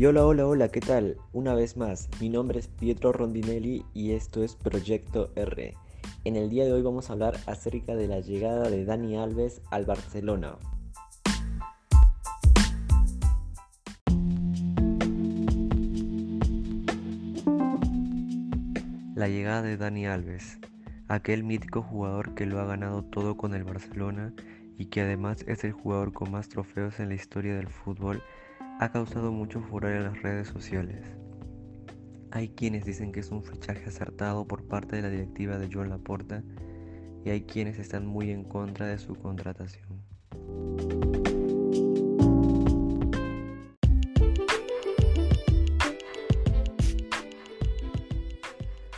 Y hola, hola, hola, ¿qué tal? Una vez más, mi nombre es Pietro Rondinelli y esto es Proyecto R. En el día de hoy vamos a hablar acerca de la llegada de Dani Alves al Barcelona. La llegada de Dani Alves, aquel mítico jugador que lo ha ganado todo con el Barcelona y que además es el jugador con más trofeos en la historia del fútbol, ha causado mucho furor en las redes sociales. Hay quienes dicen que es un fichaje acertado por parte de la directiva de Joan Laporta y hay quienes están muy en contra de su contratación.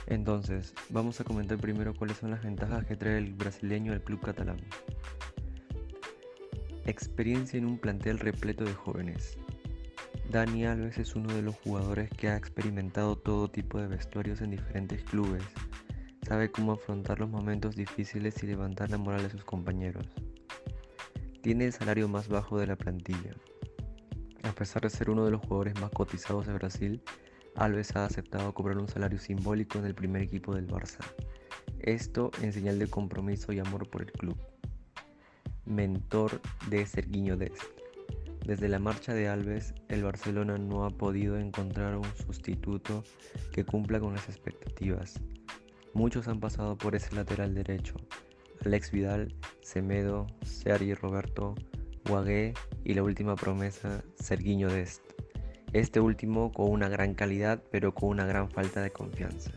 Entonces, vamos a comentar primero cuáles son las ventajas que trae el brasileño al club catalán. Experiencia en un plantel repleto de jóvenes. Dani Alves es uno de los jugadores que ha experimentado todo tipo de vestuarios en diferentes clubes. Sabe cómo afrontar los momentos difíciles y levantar la moral de sus compañeros. Tiene el salario más bajo de la plantilla. A pesar de ser uno de los jugadores más cotizados de Brasil, Alves ha aceptado cobrar un salario simbólico en el primer equipo del Barça. Esto en señal de compromiso y amor por el club. Mentor de Serguiño Dest. Desde la marcha de Alves, el Barcelona no ha podido encontrar un sustituto que cumpla con las expectativas. Muchos han pasado por ese lateral derecho. Alex Vidal, Semedo, Sergi Roberto, Guagué y la última promesa, Serguiño Dest. Este último con una gran calidad pero con una gran falta de confianza.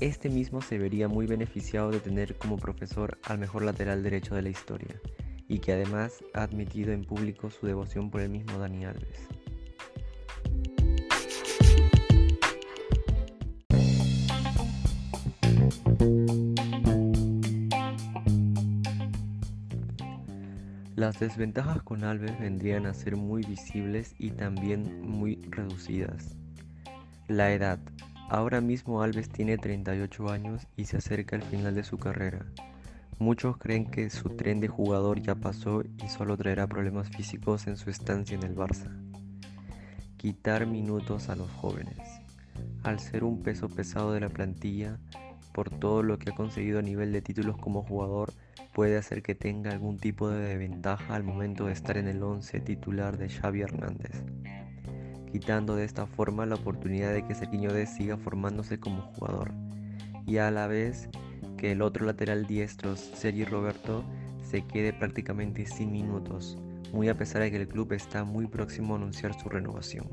Este mismo se vería muy beneficiado de tener como profesor al mejor lateral derecho de la historia y que además ha admitido en público su devoción por el mismo Dani Alves. Las desventajas con Alves vendrían a ser muy visibles y también muy reducidas. La edad. Ahora mismo Alves tiene 38 años y se acerca al final de su carrera. Muchos creen que su tren de jugador ya pasó y solo traerá problemas físicos en su estancia en el Barça. Quitar minutos a los jóvenes. Al ser un peso pesado de la plantilla, por todo lo que ha conseguido a nivel de títulos como jugador, puede hacer que tenga algún tipo de ventaja al momento de estar en el 11 titular de Xavi Hernández, quitando de esta forma la oportunidad de que Sergiño D siga formándose como jugador y a la vez que el otro lateral diestro, Sergi Roberto, se quede prácticamente sin minutos, muy a pesar de que el club está muy próximo a anunciar su renovación.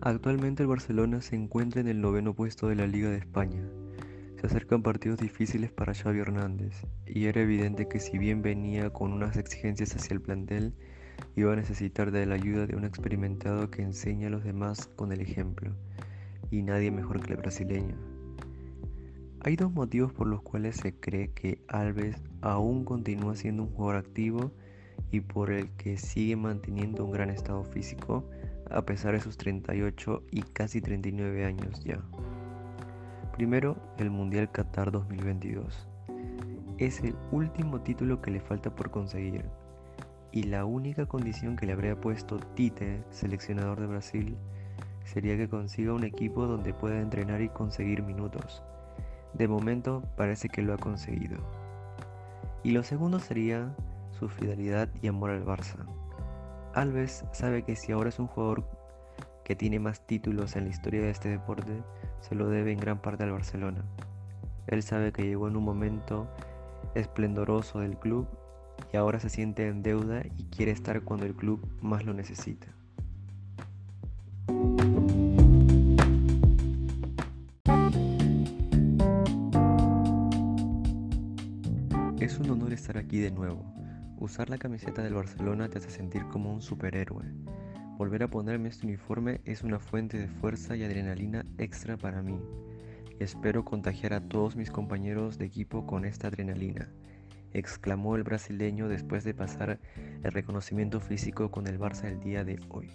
Actualmente el Barcelona se encuentra en el noveno puesto de la Liga de España, se acercan partidos difíciles para Xavi Hernández y era evidente que si bien venía con unas exigencias hacia el plantel, iba a necesitar de la ayuda de un experimentado que enseña a los demás con el ejemplo, y nadie mejor que el brasileño. Hay dos motivos por los cuales se cree que Alves aún continúa siendo un jugador activo y por el que sigue manteniendo un gran estado físico a pesar de sus 38 y casi 39 años ya. Primero, el Mundial Qatar 2022. Es el último título que le falta por conseguir y la única condición que le habría puesto Tite, seleccionador de Brasil, sería que consiga un equipo donde pueda entrenar y conseguir minutos. De momento parece que lo ha conseguido. Y lo segundo sería su fidelidad y amor al Barça. Alves sabe que si ahora es un jugador que tiene más títulos en la historia de este deporte, se lo debe en gran parte al Barcelona. Él sabe que llegó en un momento esplendoroso del club y ahora se siente en deuda y quiere estar cuando el club más lo necesita. Es un honor estar aquí de nuevo. Usar la camiseta del Barcelona te hace sentir como un superhéroe. Volver a ponerme este uniforme es una fuente de fuerza y adrenalina extra para mí. espero contagiar a todos mis compañeros de equipo con esta adrenalina, exclamó el brasileño después de pasar el reconocimiento físico con el Barça el día de hoy.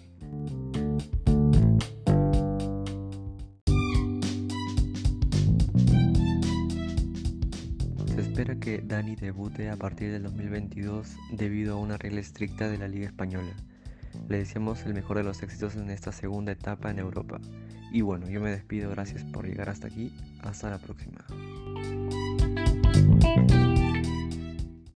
espera que Dani debute a partir del 2022 debido a una regla estricta de la Liga Española. Le deseamos el mejor de los éxitos en esta segunda etapa en Europa. Y bueno, yo me despido, gracias por llegar hasta aquí. Hasta la próxima.